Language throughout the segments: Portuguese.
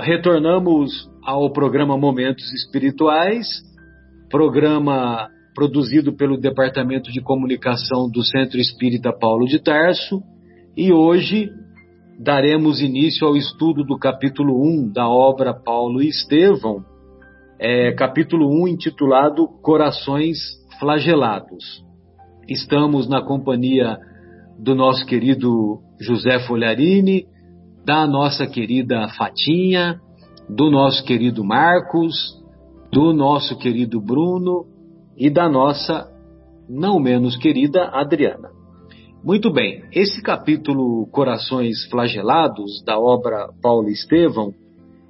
retornamos ao programa Momentos Espirituais, programa produzido pelo Departamento de Comunicação do Centro Espírita Paulo de Tarso, e hoje daremos início ao estudo do capítulo 1 da obra Paulo e Estevão, é, capítulo 1 intitulado Corações Flagelados. Estamos na companhia do nosso querido José Folharini, da nossa querida Fatinha, do nosso querido Marcos, do nosso querido Bruno e da nossa não menos querida Adriana. Muito bem, esse capítulo Corações Flagelados da obra Paulo Estevão,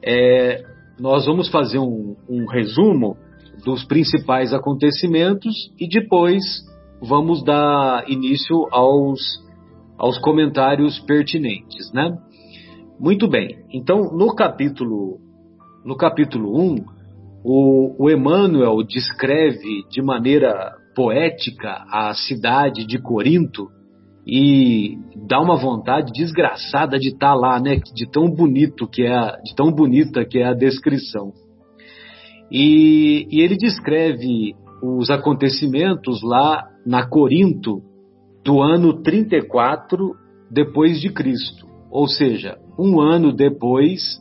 é, nós vamos fazer um, um resumo dos principais acontecimentos e depois vamos dar início aos, aos comentários pertinentes, né? Muito bem. Então, no capítulo no capítulo 1, o, o Emmanuel descreve de maneira poética a cidade de Corinto e dá uma vontade desgraçada de estar tá lá, né? De tão bonito que é, a, de tão bonita que é a descrição. E, e ele descreve os acontecimentos lá na Corinto do ano 34 depois de Cristo, ou seja, um ano depois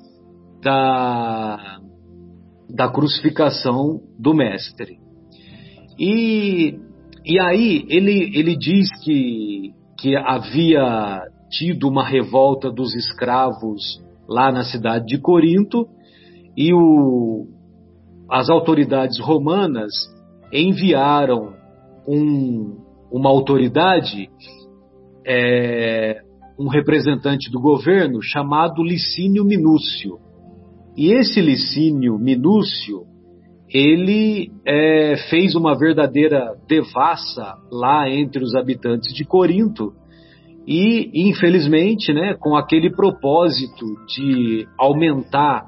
da, da crucificação do Mestre. E, e aí ele, ele diz que, que havia tido uma revolta dos escravos lá na cidade de Corinto e o, as autoridades romanas enviaram um, uma autoridade é, um representante do governo chamado Licínio Minúcio. E esse Licínio Minúcio, ele é, fez uma verdadeira devassa lá entre os habitantes de Corinto e, infelizmente, né, com aquele propósito de aumentar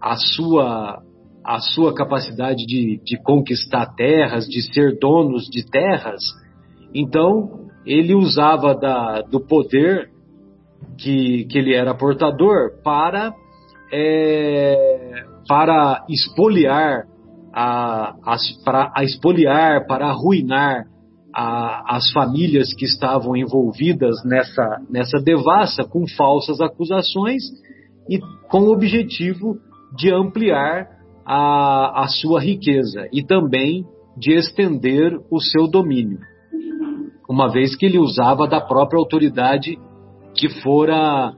a sua, a sua capacidade de, de conquistar terras, de ser donos de terras, então ele usava da, do poder que, que ele era portador para, é, para expoliar a, as, para a expoliar, para arruinar a, as famílias que estavam envolvidas nessa, nessa devassa com falsas acusações e com o objetivo de ampliar a, a sua riqueza e também de estender o seu domínio, uma vez que ele usava da própria autoridade que fora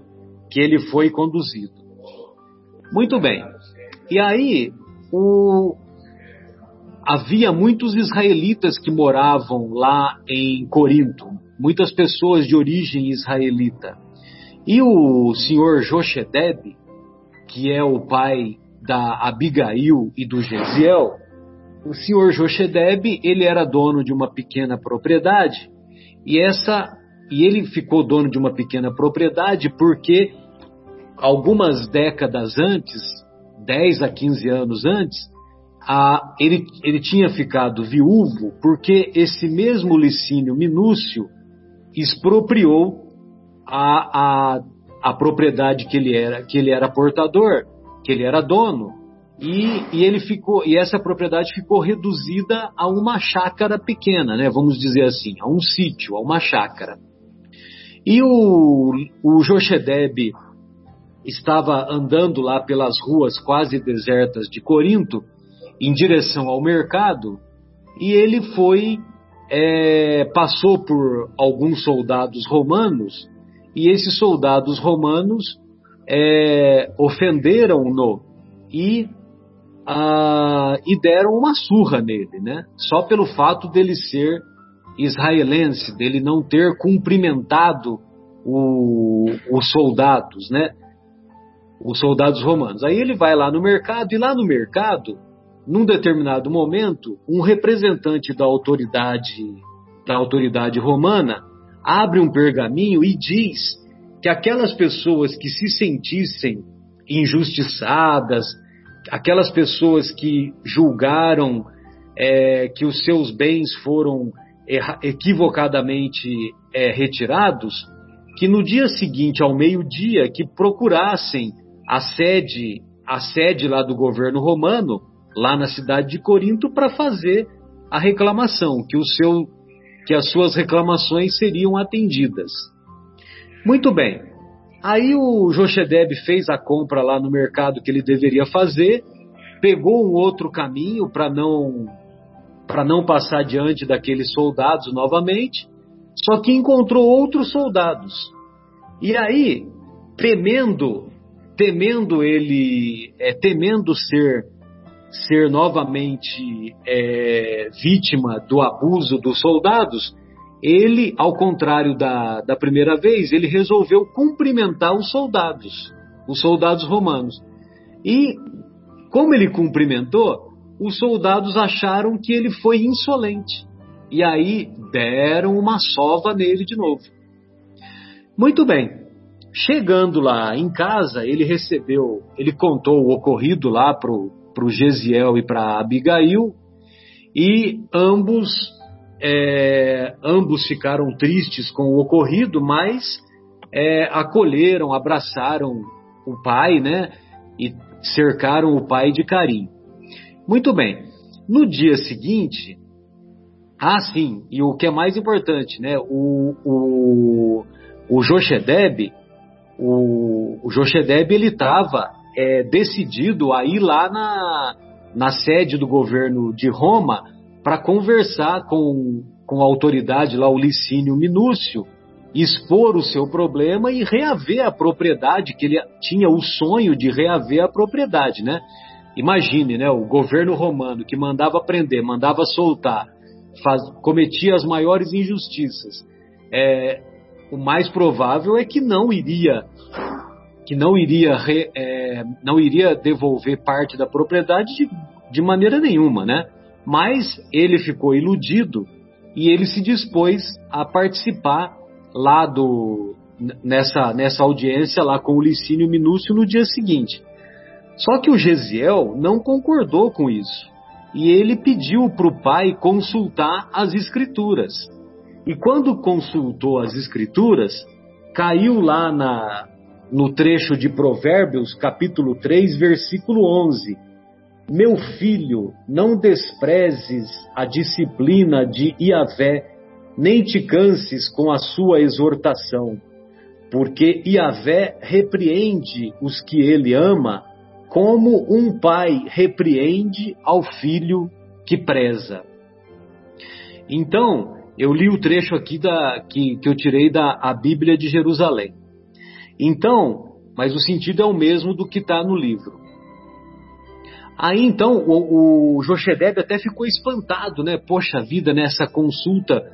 que ele foi conduzido. Muito bem. E aí o, havia muitos israelitas que moravam lá em Corinto, muitas pessoas de origem israelita. E o senhor Joshedeb, que é o pai da Abigail e do Gesiel, o senhor Joshedeb, ele era dono de uma pequena propriedade, e essa e ele ficou dono de uma pequena propriedade porque algumas décadas antes, 10 a 15 anos antes, a, ele, ele tinha ficado viúvo porque esse mesmo Licínio Minúcio expropriou a, a, a propriedade que ele era que ele era portador, que ele era dono, e, e, ele ficou e essa propriedade ficou reduzida a uma chácara pequena, né? Vamos dizer assim, a um sítio, a uma chácara. E o, o Jochedeb estava andando lá pelas ruas quase desertas de Corinto, em direção ao mercado, e ele foi, é, passou por alguns soldados romanos, e esses soldados romanos é, ofenderam-no e, ah, e deram uma surra nele, né? Só pelo fato dele ser israelense, dele não ter cumprimentado o, os soldados, né? Os soldados romanos. Aí ele vai lá no mercado e lá no mercado, num determinado momento, um representante da autoridade da autoridade romana abre um pergaminho e diz que aquelas pessoas que se sentissem injustiçadas, aquelas pessoas que julgaram é, que os seus bens foram equivocadamente é, retirados, que no dia seguinte, ao meio-dia, que procurassem a sede, a sede lá do governo romano, lá na cidade de Corinto, para fazer a reclamação, que, o seu, que as suas reclamações seriam atendidas. Muito bem. Aí o Jochedeb fez a compra lá no mercado que ele deveria fazer, pegou um outro caminho para não para não passar diante daqueles soldados novamente, só que encontrou outros soldados. E aí, temendo, temendo ele, é, temendo ser ser novamente é, vítima do abuso dos soldados, ele, ao contrário da, da primeira vez, ele resolveu cumprimentar os soldados, os soldados romanos. E, como ele cumprimentou, os soldados acharam que ele foi insolente. E aí deram uma sova nele de novo. Muito bem. Chegando lá em casa, ele recebeu, ele contou o ocorrido lá para o Gesiel e para Abigail, e ambos é, ambos ficaram tristes com o ocorrido, mas é, acolheram, abraçaram o pai, né? E cercaram o pai de carinho. Muito bem. No dia seguinte, ah, sim, e o que é mais importante, né? O, o, o Joshedeb, o, o Joshedeb, ele estava é, decidido a ir lá na, na sede do governo de Roma para conversar com, com a autoridade lá, o Licínio Minúcio, expor o seu problema e reaver a propriedade, que ele tinha o sonho de reaver a propriedade, né? Imagine, né, o governo romano que mandava prender, mandava soltar, faz, cometia as maiores injustiças. É, o mais provável é que não iria que não iria re, é, não iria devolver parte da propriedade de, de maneira nenhuma, né? Mas ele ficou iludido e ele se dispôs a participar lá do nessa nessa audiência lá com o Licínio Minúcio no dia seguinte. Só que o Gesiel não concordou com isso. E ele pediu para o pai consultar as escrituras. E quando consultou as escrituras, caiu lá na, no trecho de Provérbios, capítulo 3, versículo 11, meu filho, não desprezes a disciplina de Iavé, nem te canses com a sua exortação, porque Iavé repreende os que ele ama, como um pai repreende ao filho que preza. Então, eu li o trecho aqui da, que, que eu tirei da a Bíblia de Jerusalém. Então, mas o sentido é o mesmo do que está no livro. Aí então o, o Jochedeb até ficou espantado, né? Poxa vida, nessa né? consulta,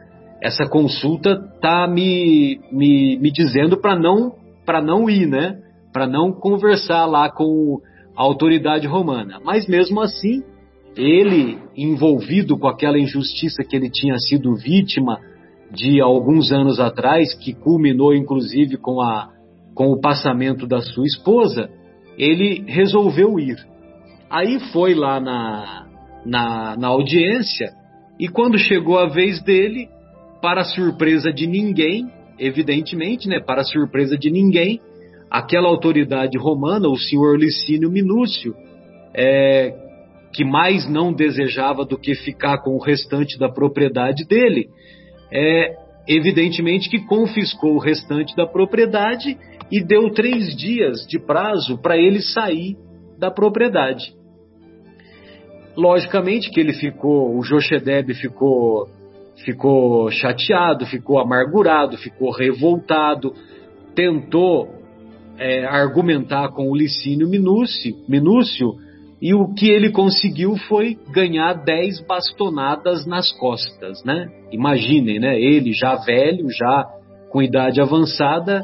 essa consulta tá me, me, me dizendo para não para não ir, né? Para não conversar lá com autoridade romana. Mas mesmo assim, ele envolvido com aquela injustiça que ele tinha sido vítima de alguns anos atrás, que culminou inclusive com a com o passamento da sua esposa, ele resolveu ir. Aí foi lá na, na, na audiência e quando chegou a vez dele, para surpresa de ninguém, evidentemente, né, para surpresa de ninguém, aquela autoridade romana, o senhor Licínio Minúcio, é, que mais não desejava do que ficar com o restante da propriedade dele, é, evidentemente que confiscou o restante da propriedade e deu três dias de prazo para ele sair da propriedade. Logicamente que ele ficou, o Joshedeb ficou, ficou chateado, ficou amargurado, ficou revoltado, tentou é, argumentar com o Licínio Minúcio, Minúcio e o que ele conseguiu foi ganhar dez bastonadas nas costas, né? Imaginem, né? Ele já velho, já com idade avançada,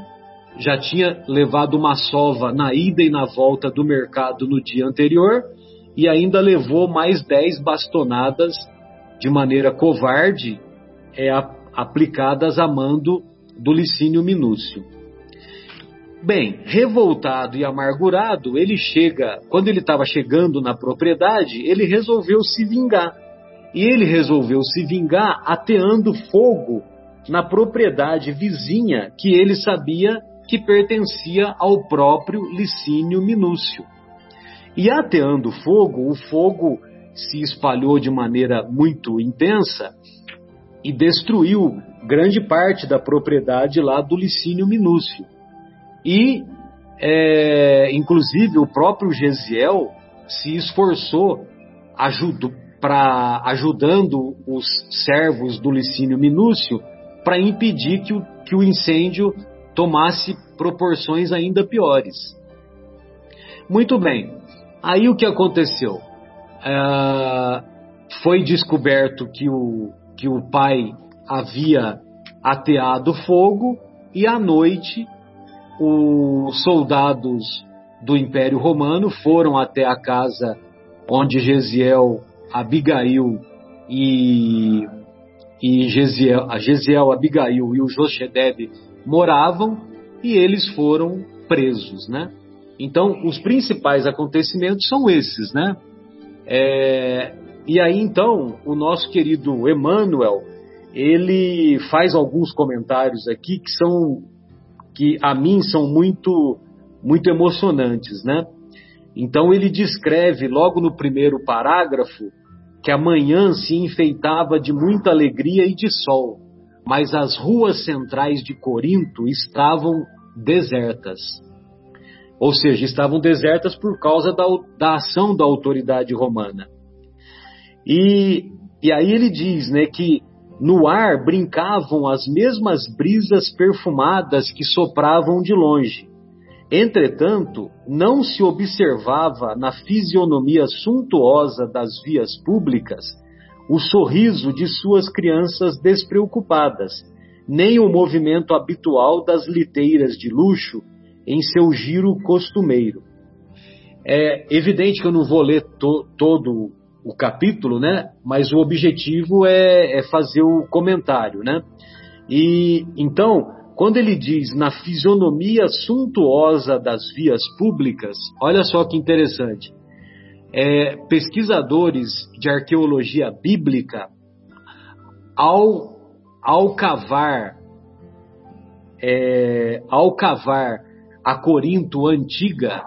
já tinha levado uma sova na ida e na volta do mercado no dia anterior e ainda levou mais dez bastonadas de maneira covarde é, aplicadas a mando do Licínio Minúcio. Bem, revoltado e amargurado, ele chega, quando ele estava chegando na propriedade, ele resolveu se vingar. E ele resolveu se vingar ateando fogo na propriedade vizinha que ele sabia que pertencia ao próprio Licínio Minúcio. E ateando fogo, o fogo se espalhou de maneira muito intensa e destruiu grande parte da propriedade lá do Licínio Minúcio. E, é, inclusive, o próprio Gesiel se esforçou ajudo, pra, ajudando os servos do Licínio Minúcio para impedir que o, que o incêndio tomasse proporções ainda piores. Muito bem, aí o que aconteceu? É, foi descoberto que o, que o pai havia ateado fogo e à noite os soldados do Império Romano foram até a casa onde Gesiel, Abigail e, e Gesiel, a Gesiel, Abigail e o Joshedeb moravam e eles foram presos, né? Então, os principais acontecimentos são esses, né? É, e aí, então, o nosso querido Emmanuel, ele faz alguns comentários aqui que são, que a mim são muito, muito emocionantes, né? Então, ele descreve logo no primeiro parágrafo que a manhã se enfeitava de muita alegria e de sol, mas as ruas centrais de Corinto estavam desertas. Ou seja, estavam desertas por causa da, da ação da autoridade romana. E, e aí ele diz né, que no ar brincavam as mesmas brisas perfumadas que sopravam de longe. Entretanto, não se observava na fisionomia suntuosa das vias públicas o sorriso de suas crianças despreocupadas, nem o movimento habitual das liteiras de luxo em seu giro costumeiro. É evidente que eu não vou ler to, todo o capítulo, né? Mas o objetivo é, é fazer o comentário, né? E então, quando ele diz na fisionomia suntuosa das vias públicas, olha só que interessante. É, pesquisadores de arqueologia bíblica, ao, ao cavar, é, ao cavar a Corinto antiga,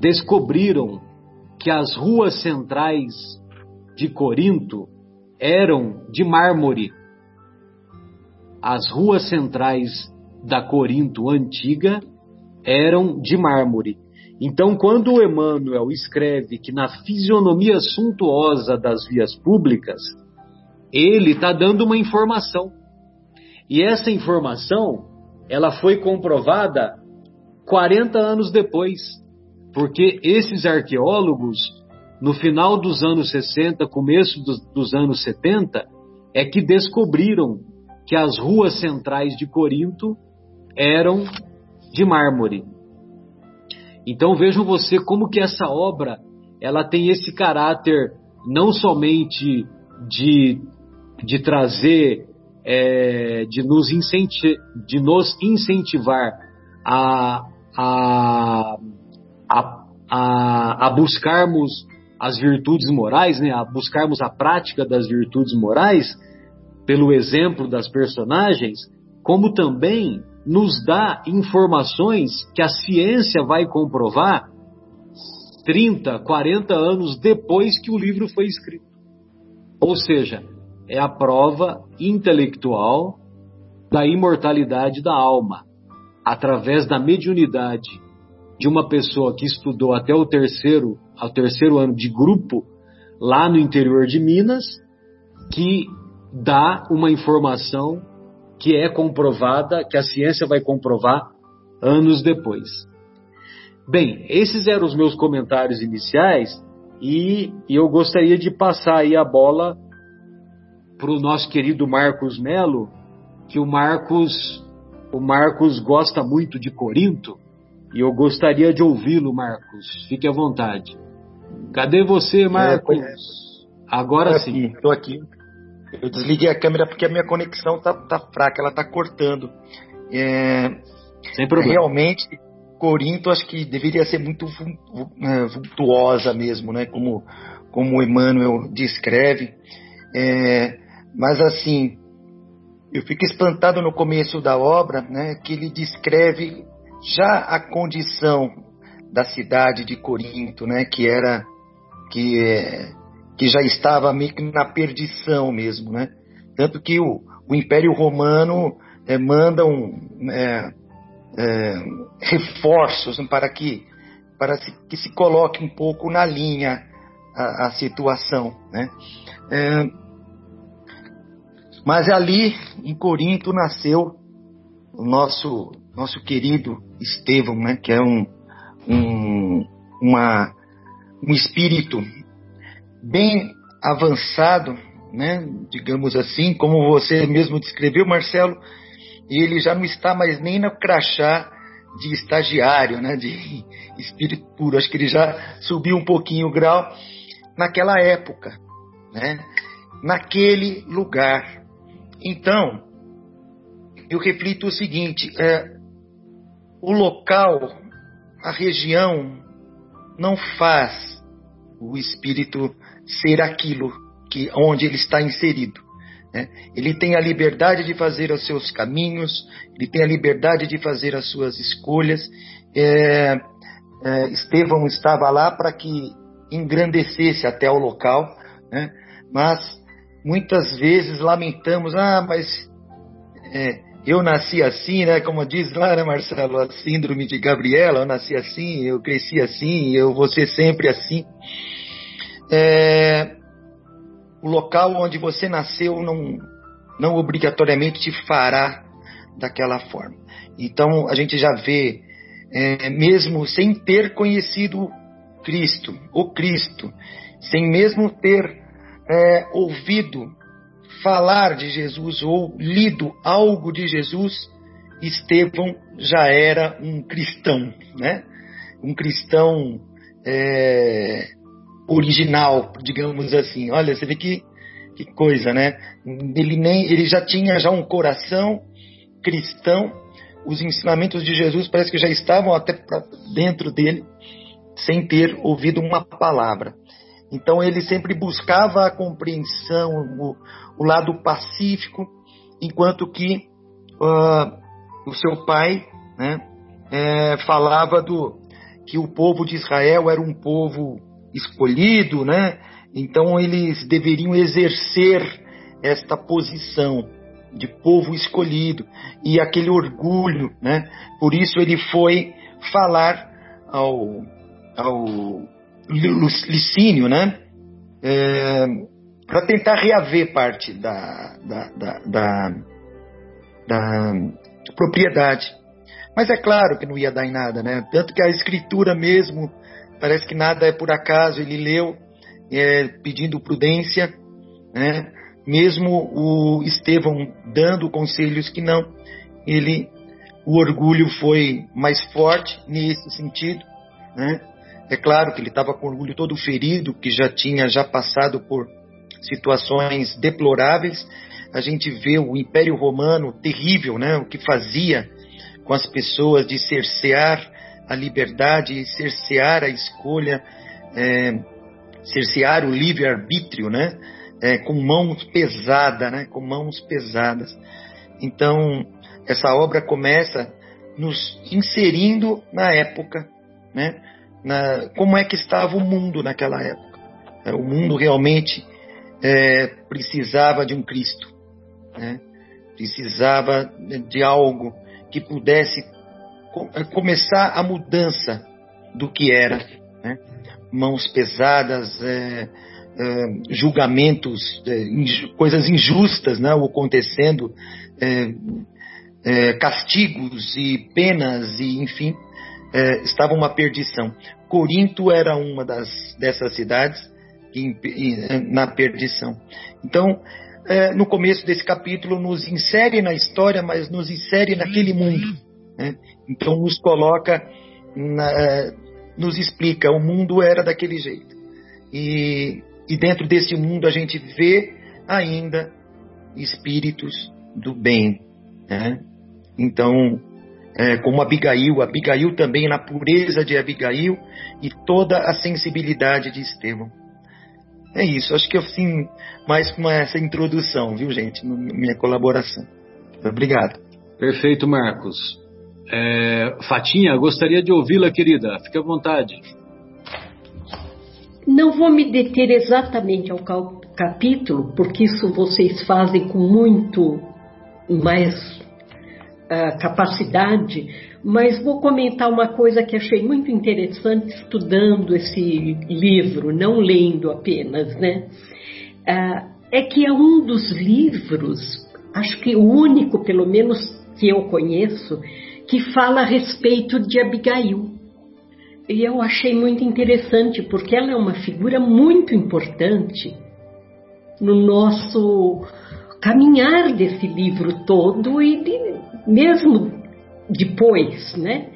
descobriram que as ruas centrais de Corinto eram de mármore. As ruas centrais da Corinto antiga eram de mármore. Então, quando Emmanuel escreve que na fisionomia suntuosa das vias públicas, ele está dando uma informação. E essa informação ela foi comprovada 40 anos depois, porque esses arqueólogos, no final dos anos 60, começo dos, dos anos 70, é que descobriram que as ruas centrais de Corinto eram de mármore. Então vejam você como que essa obra ela tem esse caráter não somente de, de trazer é, de, nos de nos incentivar a, a, a, a, a buscarmos as virtudes morais, né, a buscarmos a prática das virtudes morais, pelo exemplo das personagens, como também nos dá informações que a ciência vai comprovar 30, 40 anos depois que o livro foi escrito. Ou seja, é a prova intelectual da imortalidade da alma, através da mediunidade de uma pessoa que estudou até o terceiro, ao terceiro ano de grupo lá no interior de Minas, que dá uma informação que é comprovada, que a ciência vai comprovar anos depois. Bem, esses eram os meus comentários iniciais e, e eu gostaria de passar aí a bola para o nosso querido Marcos Melo, que o Marcos, o Marcos gosta muito de Corinto, e eu gostaria de ouvi-lo, Marcos. Fique à vontade. Cadê você, é, Marcos? É, Agora tô sim. Estou aqui. Eu desliguei a câmera porque a minha conexão tá, tá fraca, ela tá cortando. É, Sem problema. Realmente, Corinto acho que deveria ser muito é, vultuosa mesmo, né? Como, como o Emmanuel descreve. É, mas assim, eu fico espantado no começo da obra, né, que ele descreve já a condição da cidade de Corinto, né? Que era que que já estava meio que na perdição mesmo, né? Tanto que o, o Império Romano é, manda um, é, é, reforços para que para que se coloque um pouco na linha a, a situação, né? É, mas ali em Corinto nasceu o nosso nosso querido Estevão, né? Que é um, um uma um espírito bem avançado, né? Digamos assim, como você mesmo descreveu, Marcelo, ele já não está mais nem no crachá de estagiário, né? De espírito puro. Acho que ele já subiu um pouquinho o grau naquela época, né? Naquele lugar. Então, eu reflito o seguinte: é, o local, a região, não faz o espírito ser aquilo que onde ele está inserido. Né? Ele tem a liberdade de fazer os seus caminhos, ele tem a liberdade de fazer as suas escolhas. É, é, Estevão estava lá para que engrandecesse até o local, né? mas muitas vezes lamentamos, ah, mas é, eu nasci assim, né? Como diz lá, né, Marcelo, a síndrome de Gabriela, eu nasci assim, eu cresci assim, eu vou ser sempre assim é, o local onde você nasceu não, não obrigatoriamente te fará daquela forma. Então a gente já vê, é, mesmo sem ter conhecido Cristo, o Cristo, sem mesmo ter é, ouvido falar de Jesus ou lido algo de Jesus, Estevão já era um cristão, né? Um cristão é, original, digamos assim. Olha, você vê que, que coisa, né? Ele, nem, ele já tinha já um coração cristão, os ensinamentos de Jesus parece que já estavam até dentro dele, sem ter ouvido uma palavra. Então ele sempre buscava a compreensão, o, o lado pacífico, enquanto que uh, o seu pai né, é, falava do que o povo de Israel era um povo escolhido, né? Então eles deveriam exercer esta posição de povo escolhido e aquele orgulho, né? Por isso ele foi falar ao, ao Licínio, né? É, para tentar reaver parte da, da, da, da, da propriedade. Mas é claro que não ia dar em nada, né? Tanto que a escritura mesmo parece que nada é por acaso, ele leu é, pedindo prudência, né? mesmo o Estevão dando conselhos que não, ele, o orgulho foi mais forte nesse sentido, né? É claro que ele estava com orgulho todo ferido, que já tinha já passado por situações deploráveis. A gente vê o Império Romano terrível, né? O que fazia com as pessoas de cercear a liberdade, cercear a escolha, é, cercear o livre-arbítrio, né? É, com mãos pesadas, né? Com mãos pesadas. Então, essa obra começa nos inserindo na época, né? Na, como é que estava o mundo naquela época. É, o mundo realmente é, precisava de um Cristo, né? precisava de algo que pudesse é, começar a mudança do que era. Né? Mãos pesadas, é, é, julgamentos, é, coisas injustas né, acontecendo, é, castigos e penas, e enfim, estava uma perdição. Corinto era uma das, dessas cidades na perdição. Então, no começo desse capítulo, nos insere na história, mas nos insere naquele mundo né? Então nos coloca, na, eh, nos explica, o mundo era daquele jeito. E, e dentro desse mundo a gente vê ainda espíritos do bem. Né? Então, é, como Abigail, Abigail também na pureza de Abigail e toda a sensibilidade de Estevão. É isso, acho que assim, mais com essa introdução, viu gente, minha colaboração. Obrigado. Perfeito, Marcos. É, Fatinha, gostaria de ouvi-la, querida. Fique à vontade. Não vou me deter exatamente ao capítulo, porque isso vocês fazem com muito mais capacidade, mas vou comentar uma coisa que achei muito interessante estudando esse livro, não lendo apenas, né? Uh, é que é um dos livros, acho que o único, pelo menos que eu conheço, que fala a respeito de Abigail. E eu achei muito interessante, porque ela é uma figura muito importante no nosso caminhar desse livro todo e de, mesmo depois, né?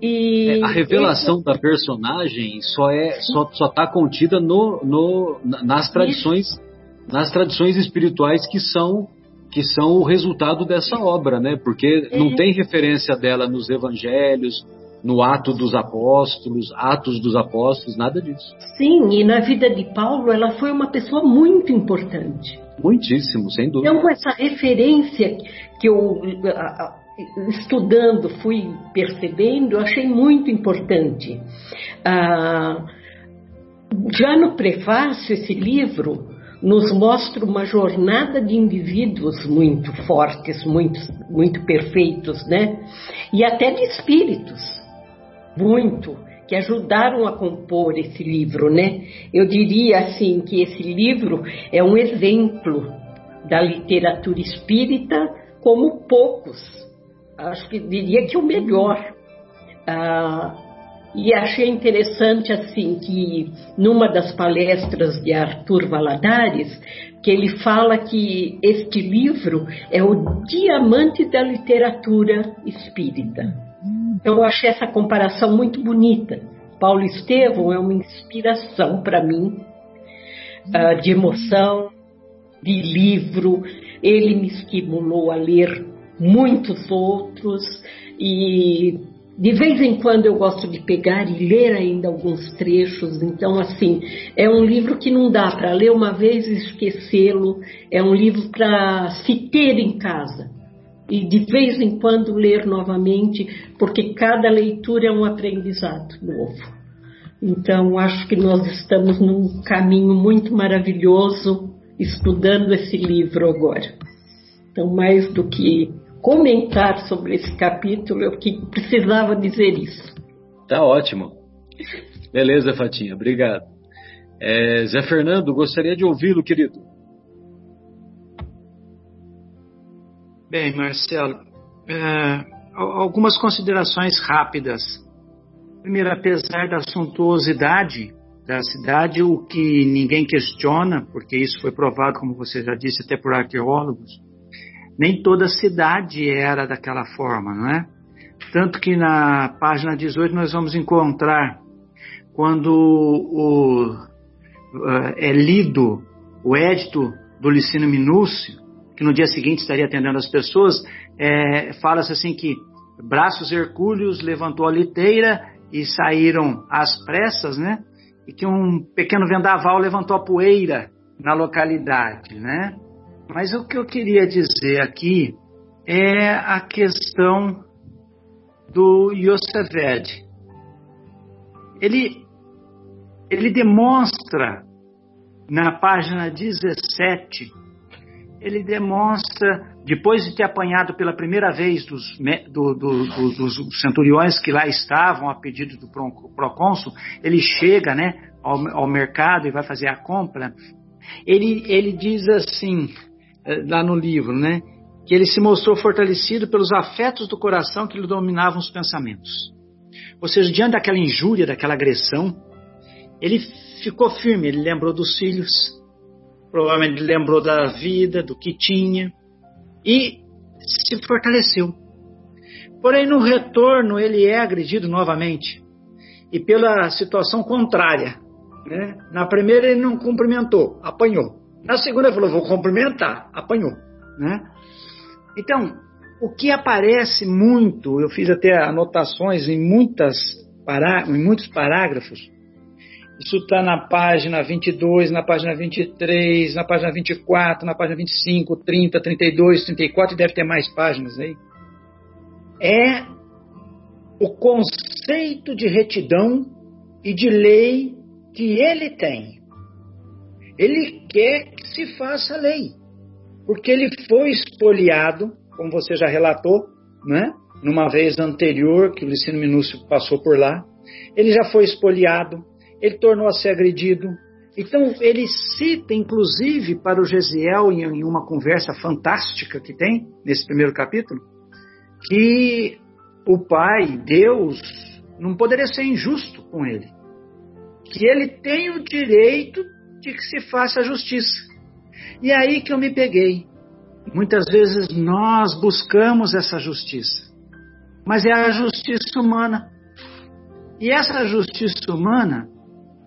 E é, a revelação esse... da personagem só é só só está contida no, no nas tradições nas tradições espirituais que são que são o resultado dessa obra, né? Porque é. não tem referência dela nos evangelhos, no ato dos apóstolos, atos dos apóstolos, nada disso. Sim, e na vida de Paulo ela foi uma pessoa muito importante. Muitíssimo, sem dúvida. Então essa referência que eu estudando fui percebendo, achei muito importante. Ah, já no prefácio esse livro nos mostra uma jornada de indivíduos muito fortes, muito, muito perfeitos, né? E até de espíritos, muito, que ajudaram a compor esse livro, né? Eu diria assim que esse livro é um exemplo da literatura espírita como poucos. Acho que diria que o melhor. Ah, e achei interessante assim que numa das palestras de Arthur Valadares, que ele fala que este livro é o diamante da literatura espírita. Então eu achei essa comparação muito bonita. Paulo Estevão é uma inspiração para mim uh, de emoção, de livro. Ele me estimulou a ler muitos outros e de vez em quando eu gosto de pegar e ler ainda alguns trechos, então assim, é um livro que não dá para ler uma vez e esquecê-lo, é um livro para se ter em casa e de vez em quando ler novamente, porque cada leitura é um aprendizado novo. Então, acho que nós estamos num caminho muito maravilhoso estudando esse livro agora. Então, mais do que comentar sobre esse capítulo, eu que precisava dizer isso. Tá ótimo. Beleza, Fatinha, obrigado. É, Zé Fernando, gostaria de ouvi-lo, querido. Bem, Marcelo, é, algumas considerações rápidas. Primeiro, apesar da suntuosidade da cidade, o que ninguém questiona, porque isso foi provado, como você já disse, até por arqueólogos, nem toda cidade era daquela forma, não é? Tanto que na página 18 nós vamos encontrar quando o, uh, é lido o édito do Licínio Minúcio, que no dia seguinte estaria atendendo as pessoas, é, fala-se assim que braços hercúleos levantou a liteira e saíram às pressas, né? E que um pequeno vendaval levantou a poeira na localidade, né? Mas o que eu queria dizer aqui é a questão do Yosefed. Ele, ele demonstra na página 17, ele demonstra, depois de ter apanhado pela primeira vez dos, do, do, do, dos centuriões que lá estavam a pedido do procônsul, ele chega né, ao, ao mercado e vai fazer a compra. Ele, ele diz assim: eh, lá no livro, né? Que ele se mostrou fortalecido pelos afetos do coração que lhe dominavam os pensamentos. Ou seja, diante daquela injúria, daquela agressão, ele ficou firme, ele lembrou dos filhos, provavelmente lembrou da vida, do que tinha, e se fortaleceu. Porém, no retorno, ele é agredido novamente, e pela situação contrária. Né? Na primeira, ele não cumprimentou, apanhou. Na segunda ele falou, vou cumprimentar, apanhou. Né? Então, o que aparece muito, eu fiz até anotações em, muitas em muitos parágrafos, isso está na página 22, na página 23, na página 24, na página 25, 30, 32, 34 e deve ter mais páginas aí. É o conceito de retidão e de lei que ele tem. Ele quer que se faça lei, porque ele foi espoliado, como você já relatou, né? numa vez anterior que o Licínio Minúcio passou por lá. Ele já foi espoliado, ele tornou-se agredido. Então, ele cita, inclusive, para o Gesiel, em uma conversa fantástica que tem, nesse primeiro capítulo, que o Pai, Deus, não poderia ser injusto com ele. Que ele tem o direito de que se faça a justiça. E é aí que eu me peguei. Muitas vezes nós buscamos essa justiça, mas é a justiça humana. E essa justiça humana,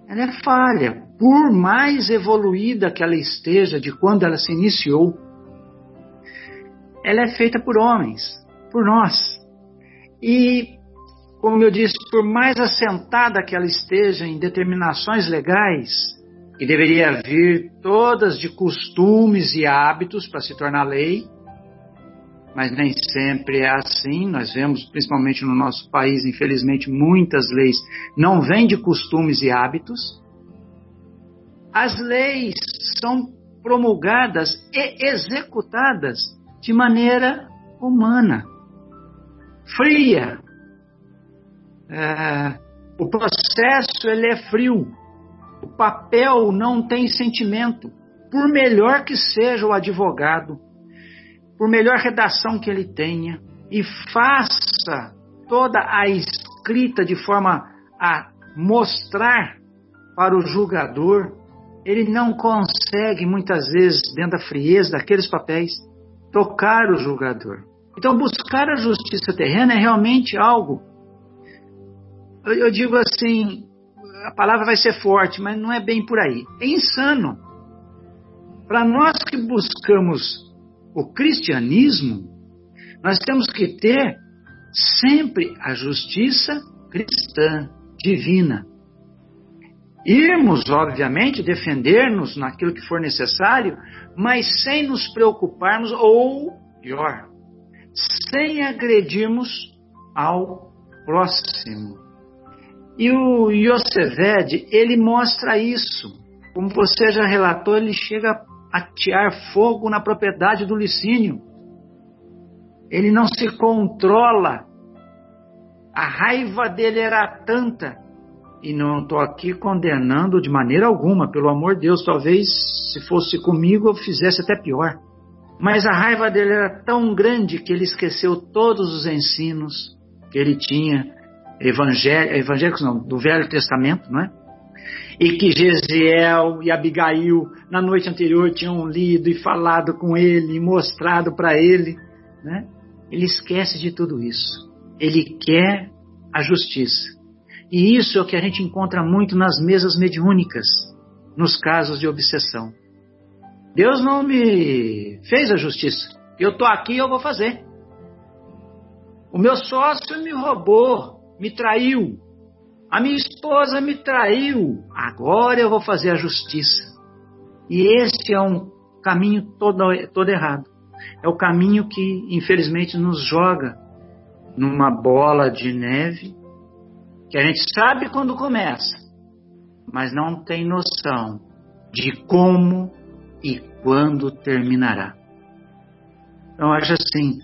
ela é falha, por mais evoluída que ela esteja de quando ela se iniciou. Ela é feita por homens, por nós. E, como eu disse, por mais assentada que ela esteja em determinações legais, que deveria vir todas de costumes e hábitos para se tornar lei, mas nem sempre é assim. Nós vemos, principalmente no nosso país, infelizmente, muitas leis não vêm de costumes e hábitos. As leis são promulgadas e executadas de maneira humana, fria. É, o processo ele é frio. O papel não tem sentimento. Por melhor que seja o advogado, por melhor redação que ele tenha, e faça toda a escrita de forma a mostrar para o julgador, ele não consegue, muitas vezes, dentro da frieza daqueles papéis, tocar o julgador. Então, buscar a justiça terrena é realmente algo. Eu, eu digo assim: a palavra vai ser forte, mas não é bem por aí. É insano. Para nós que buscamos o cristianismo, nós temos que ter sempre a justiça cristã, divina. Irmos, obviamente, defender-nos naquilo que for necessário, mas sem nos preocuparmos, ou pior, sem agredirmos ao próximo. E o Yoseved, ele mostra isso. Como você já relatou, ele chega atear fogo na propriedade do Licínio. Ele não se controla. A raiva dele era tanta. E não estou aqui condenando de maneira alguma, pelo amor de Deus. Talvez se fosse comigo eu fizesse até pior. Mas a raiva dele era tão grande que ele esqueceu todos os ensinos que ele tinha evangélicos não, do Velho Testamento, não é? E que Gesiel e Abigail na noite anterior tinham lido e falado com ele, e mostrado para ele, né? Ele esquece de tudo isso. Ele quer a justiça. E isso é o que a gente encontra muito nas mesas mediúnicas, nos casos de obsessão. Deus não me fez a justiça. Eu estou aqui, eu vou fazer. O meu sócio me roubou me traiu. A minha esposa me traiu. Agora eu vou fazer a justiça. E esse é um caminho todo, todo errado. É o caminho que, infelizmente, nos joga numa bola de neve que a gente sabe quando começa, mas não tem noção de como e quando terminará. Então, acho assim,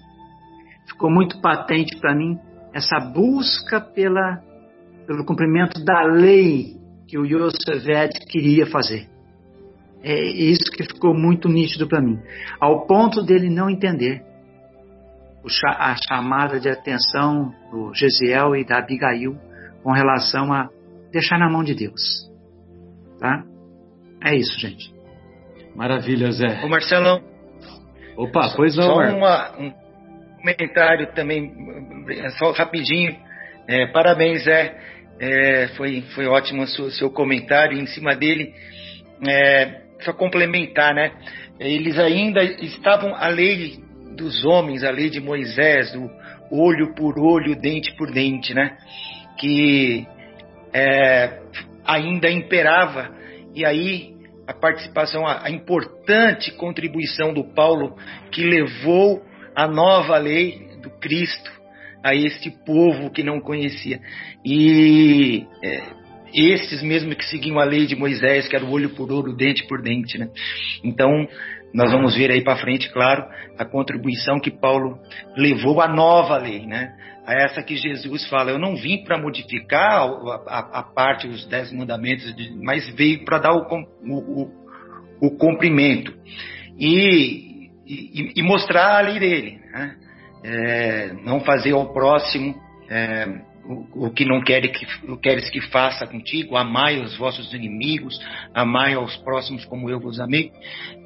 ficou muito patente para mim essa busca pela, pelo cumprimento da lei que o Yosef queria fazer. É isso que ficou muito nítido para mim, ao ponto dele não entender a chamada de atenção do Gesiel e da Abigail com relação a deixar na mão de Deus. Tá? É isso, gente. Maravilha, Zé. Ô Marcelão. Opa, pois não. Só uma, um comentário também, só rapidinho. É, parabéns, Zé. É, foi, foi ótimo o seu, seu comentário em cima dele. É, só complementar, né? Eles ainda estavam a lei dos homens, a lei de Moisés, do olho por olho, dente por dente, né? Que é, ainda imperava. E aí a participação, a, a importante contribuição do Paulo que levou a nova lei do Cristo, a este povo que não conhecia. E é, esses mesmo que seguiam a lei de Moisés, que era o olho por olho, dente por dente, né? Então, nós vamos ver aí para frente, claro, a contribuição que Paulo levou à nova lei, né? A essa que Jesus fala, eu não vim para modificar a, a, a, parte dos dez mandamentos, mas veio para dar o, o, o, o cumprimento e, e, e, mostrar a lei dele, né? É, não fazer ao próximo é, o, o, que não queres que, queres que faça contigo, amai os vossos inimigos, amai aos próximos como eu vos amei,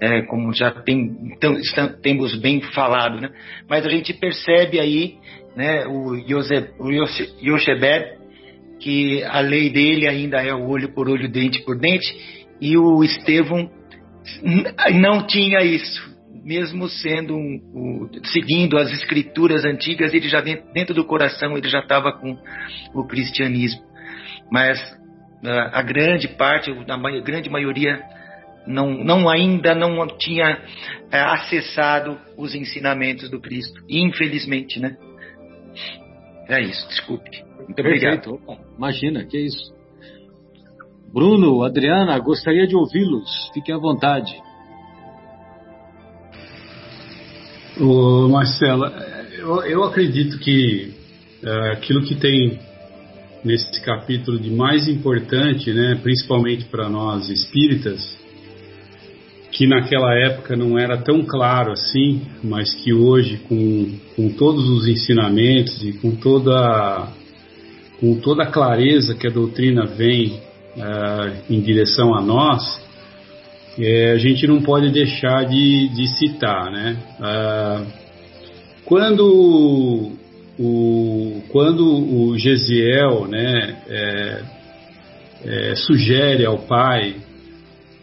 é, como já tem, então, temos bem falado, né? Mas a gente percebe aí, né, o, Yose, o Yoshebed, que a lei dele ainda é o olho por olho, dente por dente, e o Estevão não tinha isso mesmo sendo um, um, seguindo as escrituras antigas, ele já dentro do coração ele já estava com o cristianismo. Mas uh, a grande parte, a grande maioria não, não ainda não tinha uh, acessado os ensinamentos do Cristo. Infelizmente, né? É isso, desculpe. Muito Perfeito. obrigado. Imagina, que isso. Bruno, Adriana, gostaria de ouvi-los. Fiquem à vontade. Ô, Marcela, eu, eu acredito que é, aquilo que tem nesse capítulo de mais importante, né, principalmente para nós espíritas, que naquela época não era tão claro assim, mas que hoje, com, com todos os ensinamentos e com toda, com toda a clareza que a doutrina vem uh, em direção a nós, é, a gente não pode deixar de, de citar, né? Ah, quando o, quando o Gesiel, né, é, é, sugere ao pai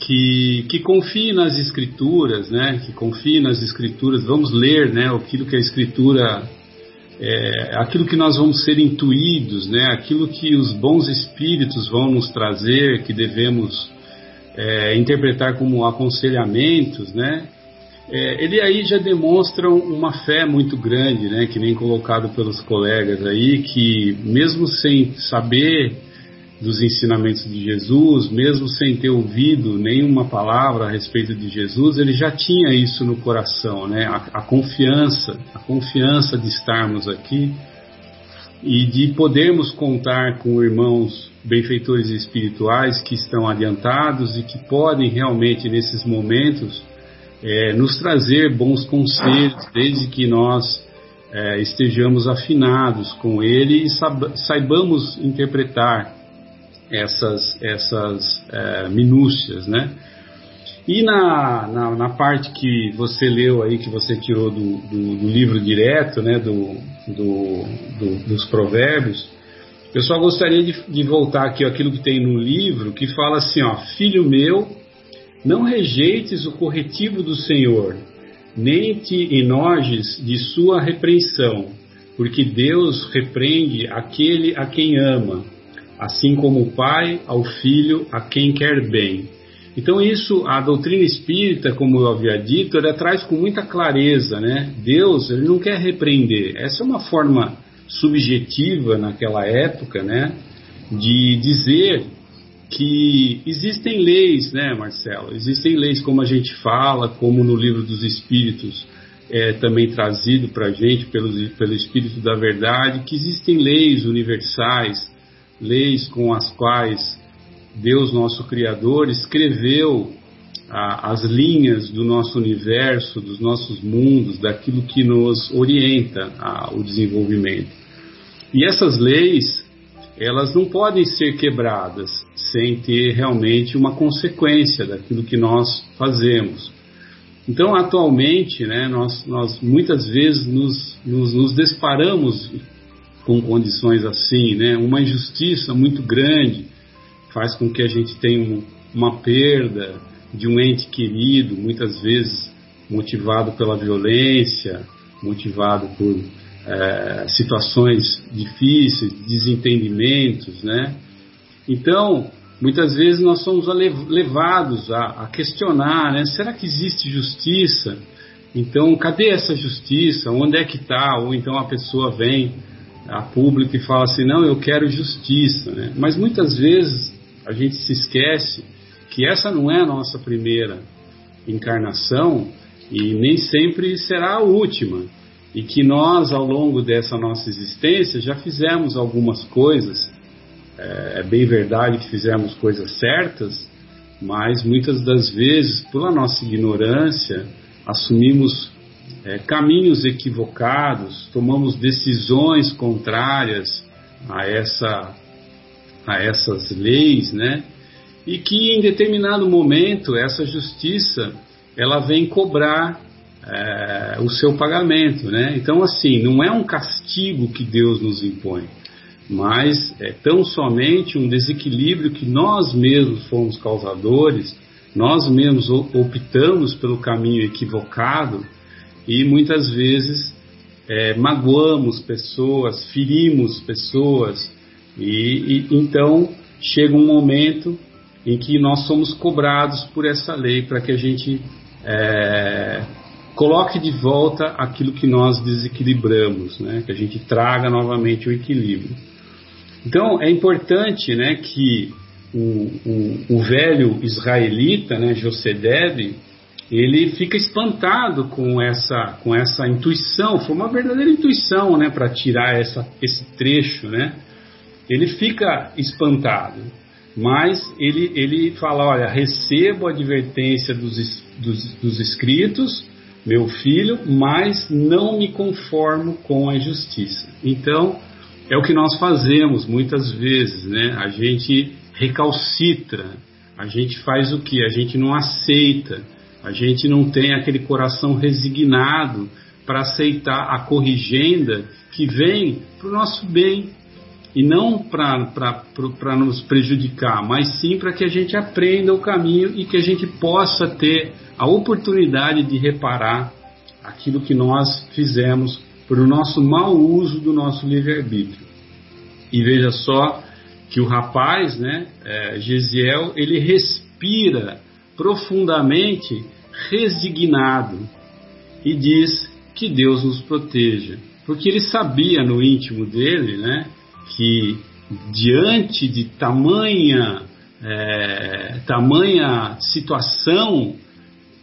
que, que confie nas escrituras, né, que confie nas escrituras, vamos ler, né, aquilo que a escritura, é, aquilo que nós vamos ser intuídos, né, aquilo que os bons espíritos vão nos trazer, que devemos é, interpretar como aconselhamentos, né? É, ele aí já demonstra uma fé muito grande, né? Que nem colocado pelos colegas aí, que mesmo sem saber dos ensinamentos de Jesus, mesmo sem ter ouvido nenhuma palavra a respeito de Jesus, ele já tinha isso no coração, né? A, a confiança, a confiança de estarmos aqui e de podermos contar com irmãos benfeitores espirituais que estão adiantados e que podem realmente nesses momentos é, nos trazer bons conselhos, desde que nós é, estejamos afinados com ele e saibamos interpretar essas, essas é, minúcias, né? E na, na, na, parte que você leu aí, que você tirou do, do, do livro direto, né, do, do, dos provérbios, eu só gostaria de, de voltar aqui àquilo que tem no livro, que fala assim, ó, filho meu, não rejeites o corretivo do Senhor, nem te enojes de sua repreensão, porque Deus repreende aquele a quem ama, assim como o pai ao filho a quem quer bem. Então isso, a doutrina espírita, como eu havia dito, ela traz com muita clareza, né? Deus, ele não quer repreender. Essa é uma forma subjetiva naquela época, né, de dizer que existem leis, né, Marcelo? Existem leis como a gente fala, como no livro dos Espíritos é também trazido para a gente pelo, pelo Espírito da Verdade, que existem leis universais, leis com as quais Deus, nosso Criador, escreveu a, as linhas do nosso universo, dos nossos mundos, daquilo que nos orienta ao desenvolvimento. E essas leis, elas não podem ser quebradas sem ter realmente uma consequência daquilo que nós fazemos. Então, atualmente, né, nós, nós muitas vezes nos, nos, nos deparamos com condições assim, né, uma injustiça muito grande faz com que a gente tenha uma perda, de um ente querido, muitas vezes motivado pela violência, motivado por é, situações difíceis, desentendimentos, né? Então, muitas vezes nós somos levados a, a questionar, né? Será que existe justiça? Então, cadê essa justiça? Onde é que está? Ou então a pessoa vem a público e fala assim, não, eu quero justiça, né? Mas muitas vezes a gente se esquece que essa não é a nossa primeira encarnação e nem sempre será a última. E que nós, ao longo dessa nossa existência, já fizemos algumas coisas. É, é bem verdade que fizemos coisas certas, mas muitas das vezes, pela nossa ignorância, assumimos é, caminhos equivocados, tomamos decisões contrárias a, essa, a essas leis, né? E que em determinado momento essa justiça ela vem cobrar é, o seu pagamento, né? Então assim não é um castigo que Deus nos impõe, mas é tão somente um desequilíbrio que nós mesmos fomos causadores, nós mesmos optamos pelo caminho equivocado e muitas vezes é, magoamos pessoas, ferimos pessoas e, e então chega um momento em que nós somos cobrados por essa lei para que a gente é, coloque de volta aquilo que nós desequilibramos, né? que a gente traga novamente o equilíbrio. Então é importante né, que o, o, o velho israelita, né, Josedeb, ele fica espantado com essa, com essa intuição, foi uma verdadeira intuição né, para tirar essa, esse trecho. Né? Ele fica espantado, mas ele, ele fala: Olha, recebo a advertência dos, dos, dos escritos, meu filho, mas não me conformo com a injustiça. Então, é o que nós fazemos muitas vezes, né? A gente recalcitra, a gente faz o que? A gente não aceita a gente não tem aquele coração resignado para aceitar a corrigenda que vem para o nosso bem e não para nos prejudicar, mas sim para que a gente aprenda o caminho e que a gente possa ter a oportunidade de reparar aquilo que nós fizemos por o nosso mau uso do nosso livre-arbítrio. E veja só que o rapaz, né, é, Gesiel, ele respira profundamente resignado e diz que Deus nos proteja, porque ele sabia no íntimo dele, né, que diante de tamanha é, tamanha situação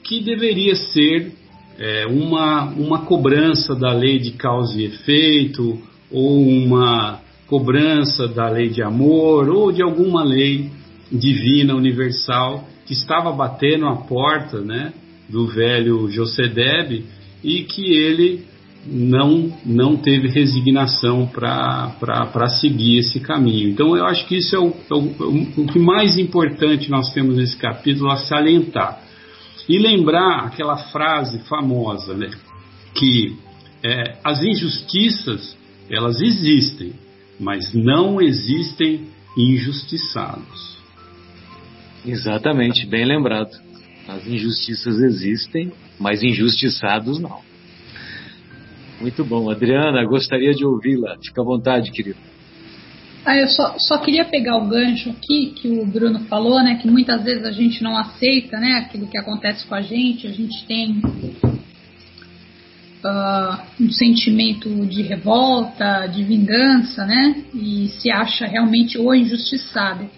que deveria ser é, uma, uma cobrança da lei de causa e efeito, ou uma cobrança da lei de amor, ou de alguma lei divina universal que estava batendo a porta né, do velho Josedeb e que ele não, não teve resignação para seguir esse caminho. Então eu acho que isso é o, é o, o que mais importante nós temos nesse capítulo a salientar. E lembrar aquela frase famosa, né, que é, as injustiças elas existem, mas não existem injustiçados. Exatamente, bem lembrado. As injustiças existem, mas injustiçados não. Muito bom. Adriana, gostaria de ouvi-la. Fica à vontade, querido. Ah, eu só, só queria pegar o gancho aqui que o Bruno falou, né? Que muitas vezes a gente não aceita, né? Aquilo que acontece com a gente. A gente tem uh, um sentimento de revolta, de vingança, né? E se acha realmente o injustiçado.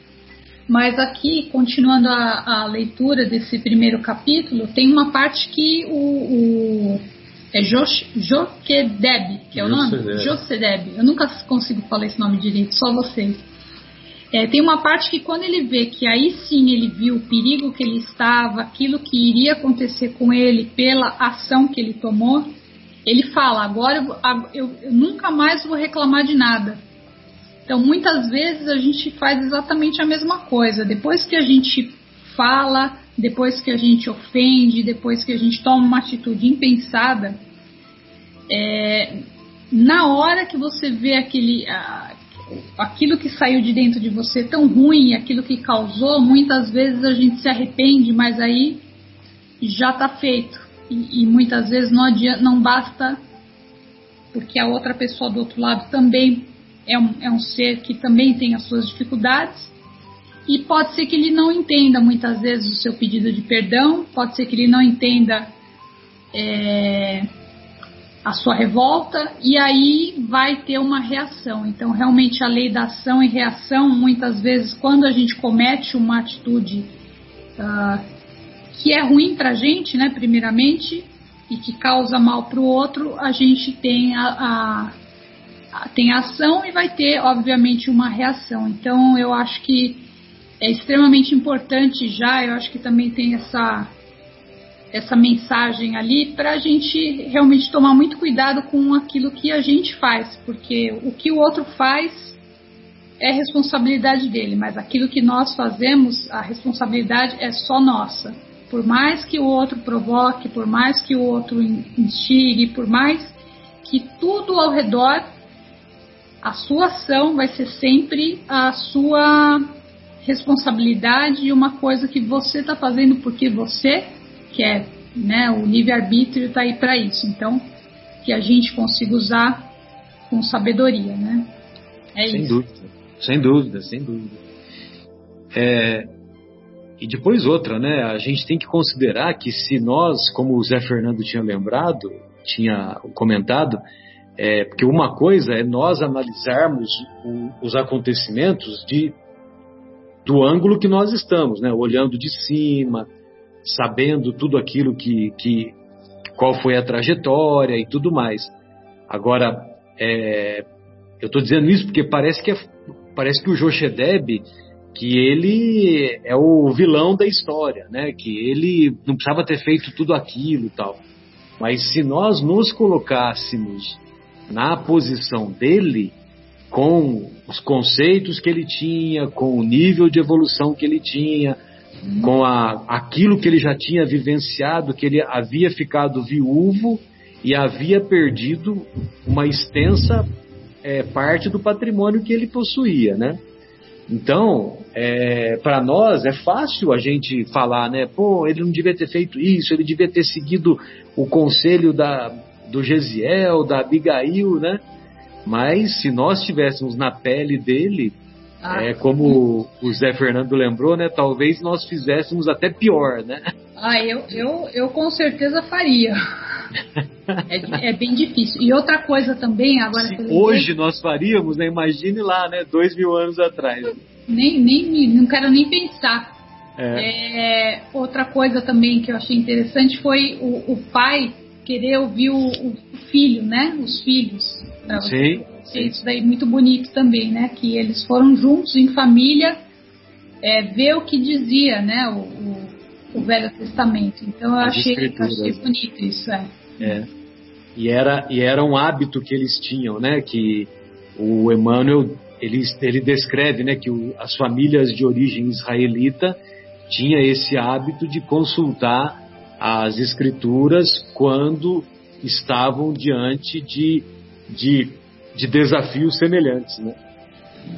Mas aqui, continuando a, a, leitura desse primeiro capítulo, tem uma parte que o, o é Jokedeb, que é o nome? Josedeb. Eu nunca consigo falar esse nome direito, só vocês. É, tem uma parte que quando ele vê que aí sim ele viu o perigo que ele estava, aquilo que iria acontecer com ele pela ação que ele tomou, ele fala: agora eu, eu, eu nunca mais vou reclamar de nada então, muitas vezes a gente faz exatamente a mesma coisa. Depois que a gente fala, depois que a gente ofende, depois que a gente toma uma atitude impensada, é, na hora que você vê aquele, a, aquilo que saiu de dentro de você tão ruim, aquilo que causou, muitas vezes a gente se arrepende, mas aí já está feito. E, e, muitas vezes não, adianta, não basta, porque a outra pessoa do outro lado também é um, é um ser que também tem as suas dificuldades e pode ser que ele não entenda muitas vezes o seu pedido de perdão, pode ser que ele não entenda é, a sua revolta e aí vai ter uma reação. Então, realmente, a lei da ação e reação, muitas vezes, quando a gente comete uma atitude uh, que é ruim para a gente, né, primeiramente, e que causa mal para o outro, a gente tem a, a, a, tem ação e vai ter, obviamente, uma reação. Então, eu acho que é extremamente importante já, eu acho que também tem essa essa mensagem ali para a gente realmente tomar muito cuidado com aquilo que a gente faz, porque o que o outro faz é responsabilidade dele, mas aquilo que nós fazemos, a responsabilidade é só nossa. Por mais que o outro provoque, por mais que o outro instigue, por mais que tudo ao redor, a sua ação vai ser sempre a sua responsabilidade e uma coisa que você está fazendo porque você que é né, o livre-arbítrio está aí para isso. Então, que a gente consiga usar com sabedoria, né? É sem isso. dúvida, sem dúvida, sem dúvida. É, e depois outra, né? A gente tem que considerar que se nós, como o Zé Fernando tinha lembrado, tinha comentado, é, porque uma coisa é nós analisarmos o, os acontecimentos de, do ângulo que nós estamos, né? Olhando de cima, sabendo tudo aquilo que, que qual foi a trajetória e tudo mais. Agora, é, eu estou dizendo isso porque parece que, é, parece que o Joshedeb, que ele é o vilão da história, né? Que ele não precisava ter feito tudo aquilo e tal. Mas se nós nos colocássemos na posição dele, com os conceitos que ele tinha, com o nível de evolução que ele tinha, com a, aquilo que ele já tinha vivenciado, que ele havia ficado viúvo e havia perdido uma extensa é, parte do patrimônio que ele possuía, né? Então, é, para nós é fácil a gente falar, né? Pô, ele não devia ter feito isso, ele devia ter seguido o conselho da, do Gesiel, da Abigail, né? Mas se nós estivéssemos na pele dele, ah, é como o Zé Fernando lembrou, né? Talvez nós fizéssemos até pior, né? Ah, eu, eu, eu com certeza faria. é, é, bem difícil. E outra coisa também, agora. Se hoje nós faríamos, né? Imagine lá, né? Dois mil anos atrás. Nem, nem, não quero nem pensar. É. É, outra coisa também que eu achei interessante foi o, o pai querer ouvir o, o filho, né? Os filhos. Sim isso daí muito bonito também, né? Que eles foram juntos em família é, ver o que dizia, né? O, o, o Velho Testamento. Então eu achei, achei bonito isso, é. é. E era, e era um hábito que eles tinham, né? Que o Emmanuel ele, ele descreve, né? Que o, as famílias de origem israelita tinha esse hábito de consultar as escrituras quando estavam diante de, de de desafios semelhantes, né?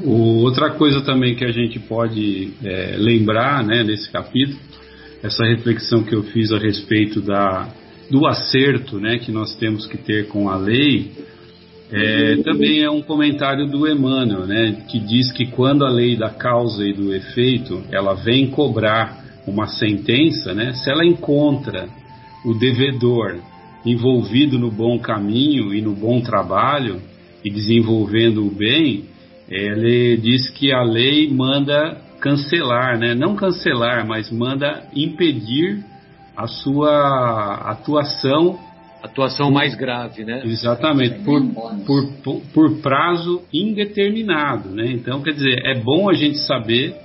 O, outra coisa também que a gente pode é, lembrar né, nesse capítulo, essa reflexão que eu fiz a respeito da, do acerto né, que nós temos que ter com a lei, é, também é um comentário do Emmanuel, né, que diz que quando a lei da causa e do efeito ela vem cobrar uma sentença, né, se ela encontra o devedor envolvido no bom caminho e no bom trabalho, e desenvolvendo o bem, ele diz que a lei manda cancelar, né? não cancelar, mas manda impedir a sua atuação. Atuação mais grave, né? Exatamente, por, por, por, por prazo indeterminado. Né? Então, quer dizer, é bom a gente saber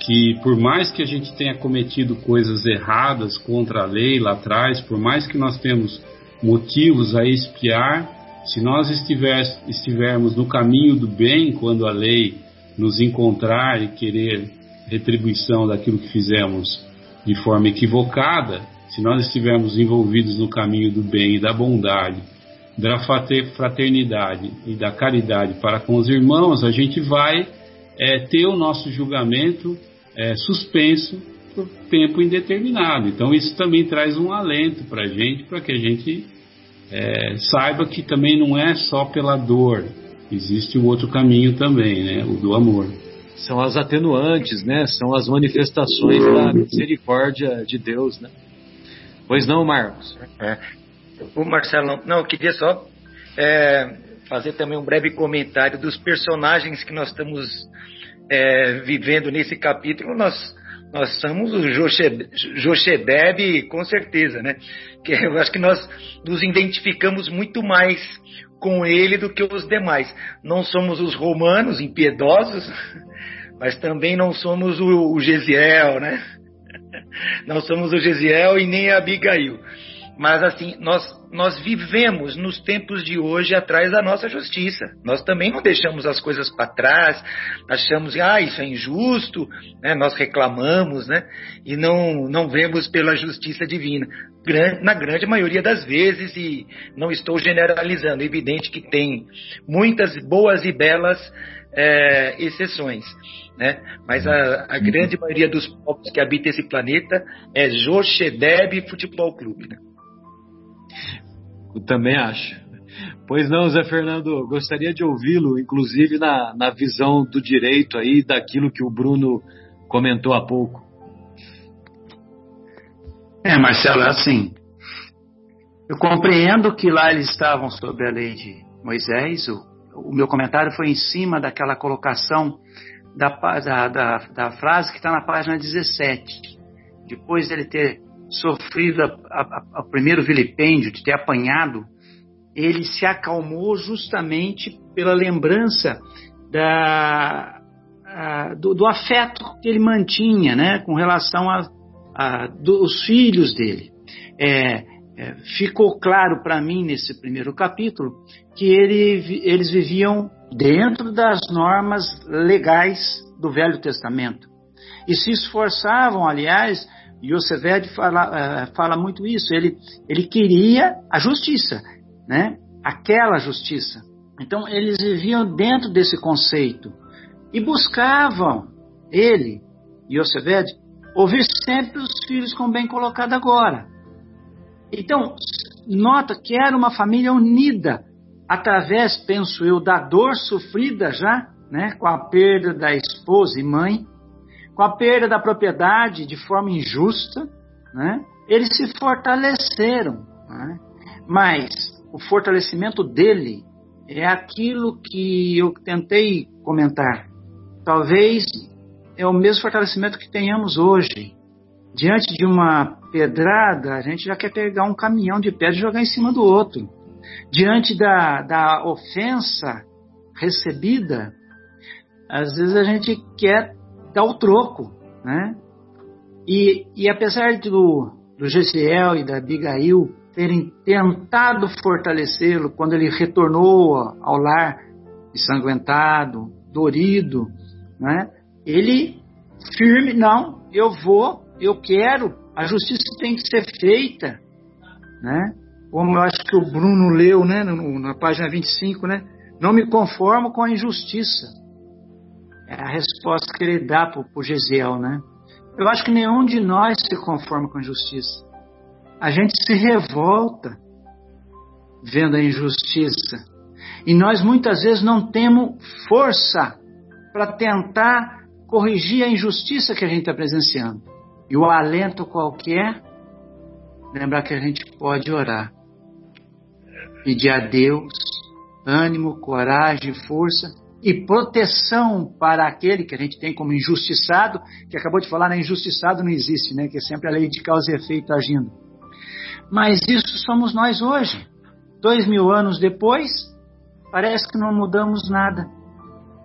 que por mais que a gente tenha cometido coisas erradas contra a lei lá atrás, por mais que nós temos motivos a espiar, se nós estiver, estivermos no caminho do bem, quando a lei nos encontrar e querer retribuição daquilo que fizemos de forma equivocada, se nós estivermos envolvidos no caminho do bem e da bondade, da fraternidade e da caridade para com os irmãos, a gente vai é, ter o nosso julgamento é, suspenso por tempo indeterminado. Então, isso também traz um alento para a gente, para que a gente é, saiba que também não é só pela dor, existe o outro caminho também, né, o do amor. São as atenuantes, né? São as manifestações da misericórdia de Deus, né? Pois não, Marcos? É. O Marcelo, não, eu queria só é, fazer também um breve comentário dos personagens que nós estamos é, vivendo nesse capítulo. Nós nós somos o Joshedeb, com certeza, né? Que eu acho que nós nos identificamos muito mais com ele do que os demais. Não somos os romanos impiedosos, mas também não somos o, o Gesiel, né? Não somos o Gesiel e nem a Abigail. Mas assim, nós, nós vivemos nos tempos de hoje atrás da nossa justiça. Nós também não deixamos as coisas para trás, achamos, ah, isso é injusto, né? nós reclamamos, né? E não, não vemos pela justiça divina. Na grande maioria das vezes, e não estou generalizando, é evidente que tem muitas boas e belas é, exceções. Né? Mas a, a, grande maioria dos povos que habitam esse planeta é Joshedeb Futebol Clube. Né? Eu também acho. Pois não, Zé Fernando, gostaria de ouvi-lo, inclusive na, na visão do direito aí, daquilo que o Bruno comentou há pouco. É, Marcelo, é assim. Eu compreendo que lá eles estavam sob a lei de Moisés. O, o meu comentário foi em cima daquela colocação da, da, da, da frase que está na página 17. Depois dele ter sofrido o primeiro vilipêndio, de ter apanhado, ele se acalmou justamente pela lembrança da, a, do, do, afeto que ele mantinha né, com relação a, a dos filhos dele. É, é, ficou claro para mim nesse primeiro capítulo que ele, eles viviam dentro das normas legais do Velho Testamento e se esforçavam, aliás, Yosefed fala, uh, fala muito isso. Ele, ele queria a justiça, né? aquela justiça. Então, eles viviam dentro desse conceito e buscavam, ele, Yosefed, ouvir sempre os filhos com bem colocado agora. Então, nota que era uma família unida, através, penso eu, da dor sofrida já, né, com a perda da esposa e mãe, com a perda da propriedade de forma injusta, né, eles se fortaleceram. Né? Mas o fortalecimento dele é aquilo que eu tentei comentar. Talvez é o mesmo fortalecimento que tenhamos hoje. Diante de uma pedrada, a gente já quer pegar um caminhão de pedra e jogar em cima do outro. Diante da, da ofensa recebida, às vezes a gente quer dá o troco, né? E, e apesar do, do Gesiel e da Abigail terem tentado fortalecê-lo quando ele retornou ao lar ensanguentado, dorido, né? Ele firme, não, eu vou, eu quero, a justiça tem que ser feita, né? Como eu acho que o Bruno leu, né, na página 25, né? Não me conformo com a injustiça. É a resposta que ele dá para o Gesiel, né? Eu acho que nenhum de nós se conforma com a injustiça. A gente se revolta vendo a injustiça. E nós muitas vezes não temos força para tentar corrigir a injustiça que a gente está presenciando. E o alento qualquer, lembrar que a gente pode orar. Pedir a Deus ânimo, coragem, força e proteção para aquele que a gente tem como injustiçado, que acabou de falar, né? injustiçado não existe, né? que é sempre a lei de causa e efeito agindo. Mas isso somos nós hoje. Dois mil anos depois, parece que não mudamos nada.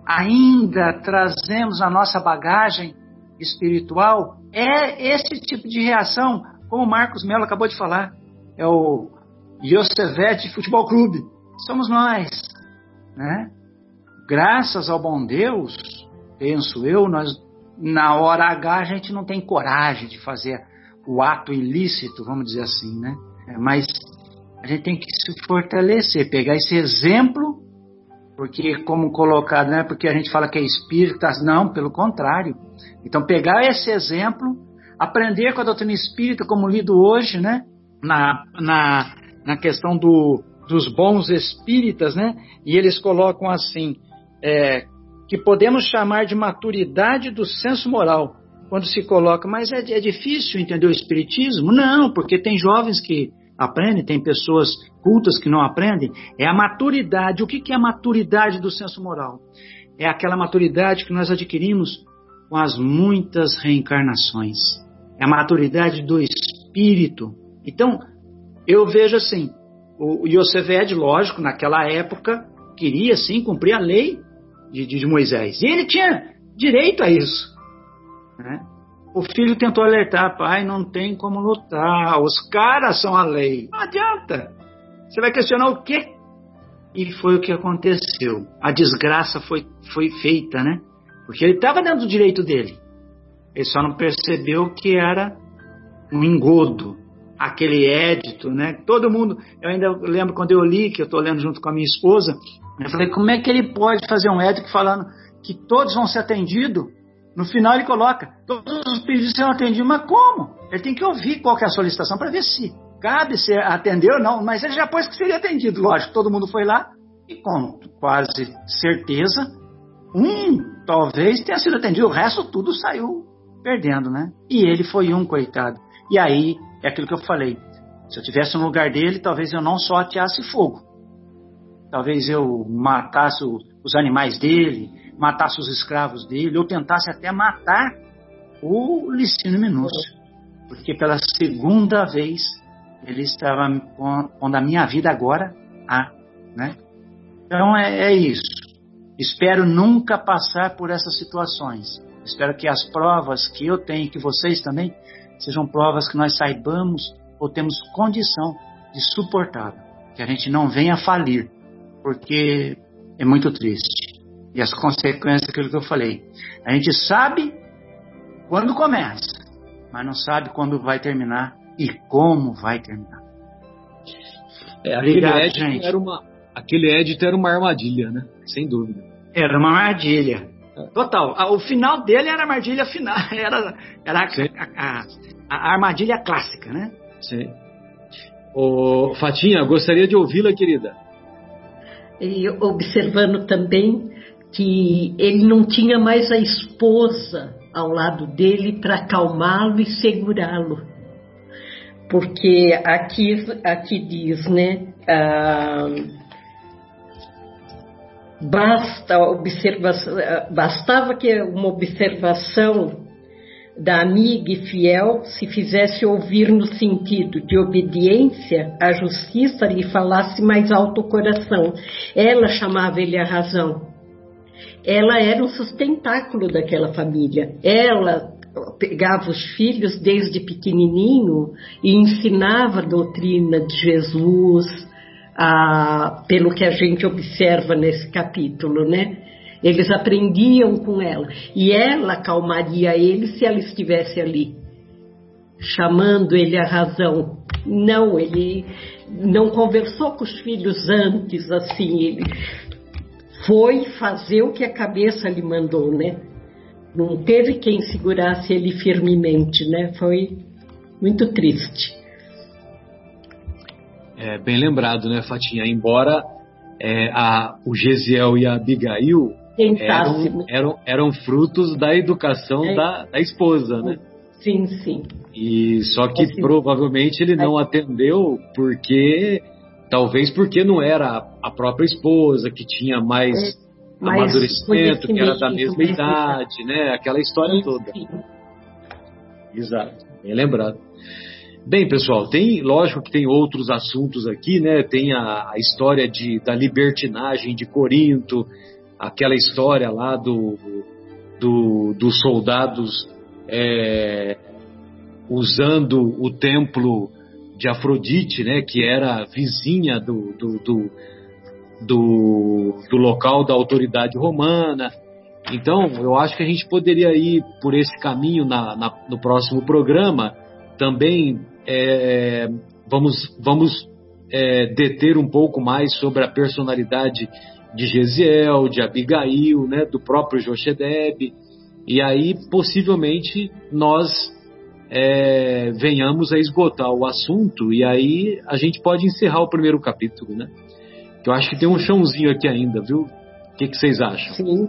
Ainda trazemos a nossa bagagem espiritual. É esse tipo de reação, como o Marcos Melo acabou de falar. É o Yosevet Futebol Clube. Somos nós. Né? Graças ao bom Deus, penso eu, nós na hora H a gente não tem coragem de fazer o ato ilícito, vamos dizer assim, né? É, mas a gente tem que se fortalecer, pegar esse exemplo, porque como colocado, não é porque a gente fala que é espírita, não, pelo contrário. Então pegar esse exemplo, aprender com a doutrina espírita, como lido hoje, né? Na, na, na questão do, dos bons espíritas, né? E eles colocam assim: é, que podemos chamar de maturidade do senso moral, quando se coloca, mas é, é, difícil entender o Espiritismo? Não, porque tem jovens que aprendem, tem pessoas cultas que não aprendem, é a maturidade. O que, que é a maturidade do senso moral? É aquela maturidade que nós adquirimos com as muitas reencarnações. É a maturidade do espírito. Então, eu vejo assim, o Yosefed, lógico, naquela época, queria sim cumprir a lei de, de Moisés. E ele tinha direito a isso. Né? O filho tentou alertar, pai, não tem como lutar, os caras são a lei. Não adianta. Você vai questionar o quê? E foi o que aconteceu. A desgraça foi, foi feita, né? Porque ele estava dentro do direito dele. Ele só não percebeu que era um engodo. Aquele édito, né? Todo mundo. Eu ainda lembro quando eu li, que eu estou lendo junto com a minha esposa. Eu falei, como é que ele pode fazer um édito falando que todos vão ser atendidos? No final ele coloca, todos os pedidos serão atendidos, mas como? Ele tem que ouvir qual que é a solicitação para ver se cabe se atender ou não, mas ele já pôs que seria atendido. Lógico, todo mundo foi lá e com quase certeza, um talvez tenha sido atendido, o resto tudo saiu perdendo, né? E ele foi um, coitado. E aí, é aquilo que eu falei, se eu tivesse no lugar dele, talvez eu não só ateasse fogo, talvez eu matasse os animais dele, matasse os escravos dele, ou tentasse até matar o Licínio Minúcio. Porque pela segunda vez ele estava pondo a minha vida agora a. Né? Então é, é isso. Espero nunca passar por essas situações. Espero que as provas que eu tenho, que vocês também, sejam provas que nós saibamos ou temos condição de suportar. Que a gente não venha falir, porque é muito triste e as consequências daquilo que eu falei. A gente sabe quando começa, mas não sabe quando vai terminar e como vai terminar. É, aquele, Obrigado, gente. Era uma, aquele édito era uma armadilha, né? Sem dúvida. Era uma armadilha. Total. O final dele era a armadilha final. Era, era a, a, a, armadilha clássica, né? Sim. Ô, Fatinha, gostaria de ouvi-la, querida. E observando também que ele não tinha mais a esposa ao lado dele para acalmá-lo e segurá-lo. Porque aqui, aqui diz, né? Ah, basta observação, bastava que uma observação da amiga e fiel se fizesse ouvir no sentido de obediência à justiça e falasse mais alto o coração. Ela chamava ele a razão ela era o sustentáculo daquela família. Ela pegava os filhos desde pequenininho e ensinava a doutrina de Jesus, a, pelo que a gente observa nesse capítulo, né? Eles aprendiam com ela e ela acalmaria ele se ela estivesse ali, chamando ele à razão. Não, ele não conversou com os filhos antes, assim, ele foi fazer o que a cabeça lhe mandou, né? Não teve quem segurasse ele firmemente, né? Foi muito triste. É, bem lembrado, né, Fatinha? Embora é, a, o Gesiel e a Abigail eram, eram, eram, frutos da educação é. da, da, esposa, né? Sim, sim. E só que assim, provavelmente ele não atendeu porque Talvez porque não era a própria esposa que tinha mais, é, amadurecimento, que era da mesma idade, né? Aquela história sim, toda. Sim. Exato, bem lembrado. Bem, pessoal, tem, lógico que tem outros assuntos aqui, né? Tem a, a história de, da libertinagem de Corinto, aquela história lá do, do dos soldados é, usando o templo de Afrodite, né, que era vizinha do, do, do, do, do local da autoridade romana. Então, eu acho que a gente poderia ir por esse caminho na, na, no próximo programa. Também é, vamos, vamos é, deter um pouco mais sobre a personalidade de Gesiel, de Abigail, né, do próprio Joshedeb. E aí, possivelmente, nós é, venhamos a esgotar o assunto e aí a gente pode encerrar o primeiro capítulo, né? Eu acho que tem um chãozinho aqui ainda, viu? O que, que vocês acham? Sim,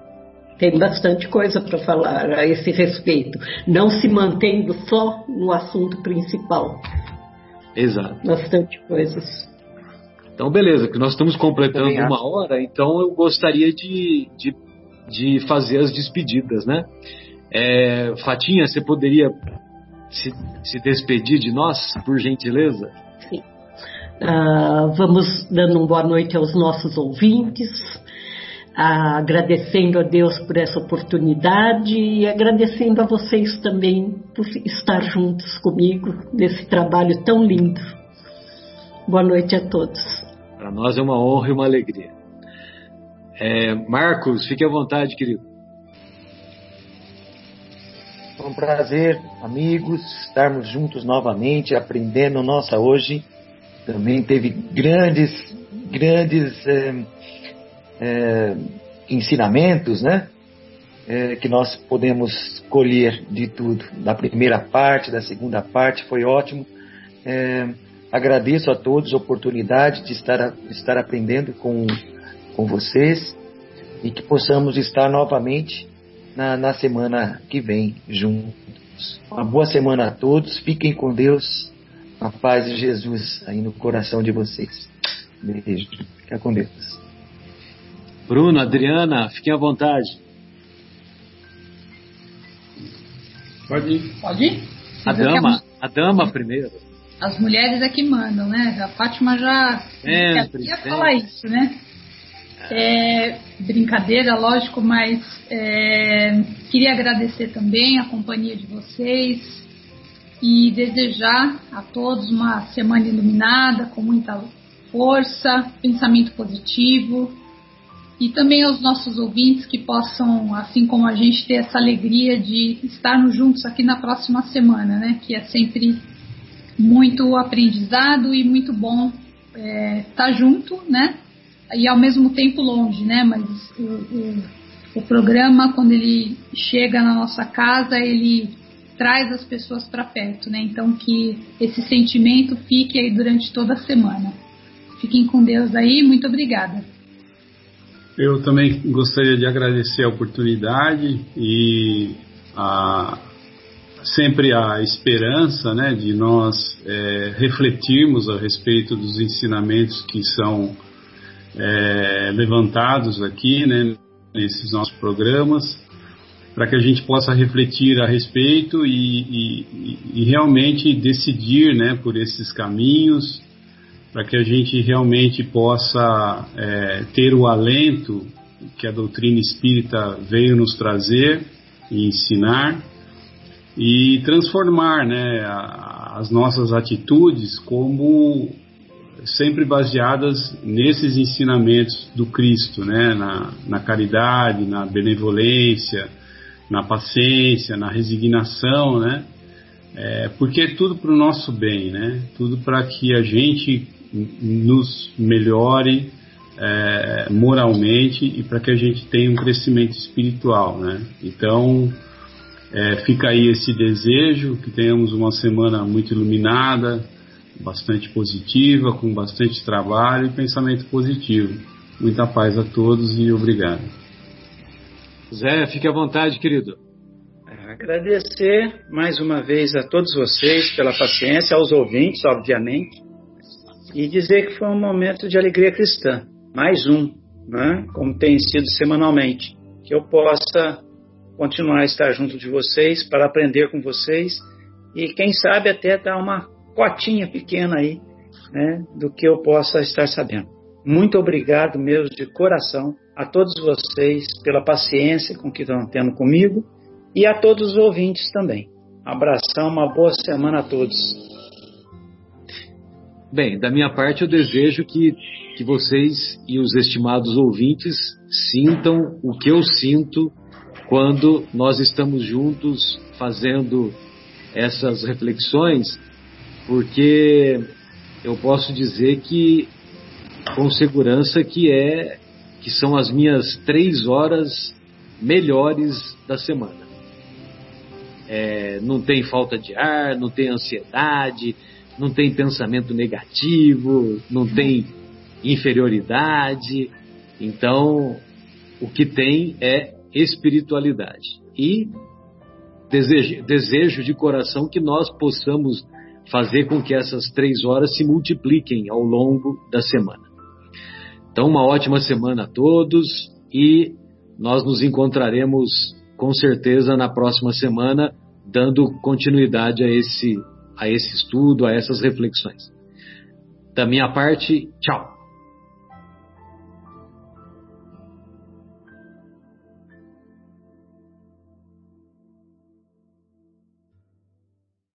tem bastante coisa para falar a esse respeito, não se mantendo só no assunto principal. Exato. Bastante coisas. Então, beleza, que nós estamos completando uma hora, então eu gostaria de, de, de fazer as despedidas, né? É, Fatinha, você poderia se, se despedir de nós, por gentileza? Sim. Uh, vamos dando uma boa noite aos nossos ouvintes, uh, agradecendo a Deus por essa oportunidade e agradecendo a vocês também por estar juntos comigo nesse trabalho tão lindo. Boa noite a todos. Para nós é uma honra e uma alegria. É, Marcos, fique à vontade, querido. Foi um prazer, amigos, estarmos juntos novamente, aprendendo nossa hoje. Também teve grandes, grandes é, é, ensinamentos, né? É, que nós podemos colher de tudo. Da primeira parte, da segunda parte, foi ótimo. É, agradeço a todos a oportunidade de estar, de estar aprendendo com, com vocês e que possamos estar novamente na, na semana que vem juntos. Uma boa semana a todos, fiquem com Deus, a paz de Jesus aí no coração de vocês. Beijo, fica com Deus. Bruno, Adriana, fiquem à vontade. Pode ir. Pode ir? A dama, a dama primeiro. As mulheres é que mandam, né? A Fátima já sempre, ia falar isso, né? É, brincadeira, lógico, mas é, queria agradecer também a companhia de vocês e desejar a todos uma semana iluminada, com muita força, pensamento positivo e também aos nossos ouvintes que possam, assim como a gente, ter essa alegria de estarmos juntos aqui na próxima semana, né? Que é sempre muito aprendizado e muito bom é, estar junto, né? e ao mesmo tempo longe, né? Mas o, o, o programa, quando ele chega na nossa casa, ele traz as pessoas para perto, né? Então que esse sentimento fique aí durante toda a semana. Fiquem com Deus aí, muito obrigada. Eu também gostaria de agradecer a oportunidade e a, sempre a esperança né, de nós é, refletirmos a respeito dos ensinamentos que são é, levantados aqui, né, nesses nossos programas, para que a gente possa refletir a respeito e, e, e realmente decidir, né, por esses caminhos, para que a gente realmente possa é, ter o alento que a doutrina espírita veio nos trazer e ensinar e transformar né, as nossas atitudes como sempre baseadas nesses ensinamentos do Cristo, né? na, na caridade, na benevolência, na paciência, na resignação, né? É, porque é tudo para o nosso bem, né? Tudo para que a gente nos melhore é, moralmente e para que a gente tenha um crescimento espiritual, né? Então é, fica aí esse desejo que tenhamos uma semana muito iluminada, bastante positiva, com bastante trabalho e pensamento positivo. Muita paz a todos e obrigado. Zé, fique à vontade, querido. É, agradecer mais uma vez a todos vocês pela paciência, aos ouvintes, obviamente, e dizer que foi um momento de alegria cristã. Mais um, né? como tem sido semanalmente. Que eu possa continuar a estar junto de vocês para aprender com vocês e, quem sabe, até dar uma cotinha pequena aí né, do que eu possa estar sabendo. Muito obrigado mesmo de coração a todos vocês pela paciência com que estão tendo comigo e a todos os ouvintes também. abração, uma boa semana a todos. Bem, da minha parte eu desejo que, que vocês e os estimados ouvintes sintam o que eu sinto quando nós estamos juntos fazendo essas reflexões porque eu posso dizer que com segurança que é que são as minhas três horas melhores da semana. É, não tem falta de ar, não tem ansiedade, não tem pensamento negativo, não tem inferioridade. Então, o que tem é espiritualidade. E desejo, desejo de coração que nós possamos fazer com que essas três horas se multipliquem ao longo da semana. Então, uma ótima semana a todos e nós nos encontraremos com certeza na próxima semana, dando continuidade a esse, a esse estudo, a essas reflexões. Da minha parte, tchau.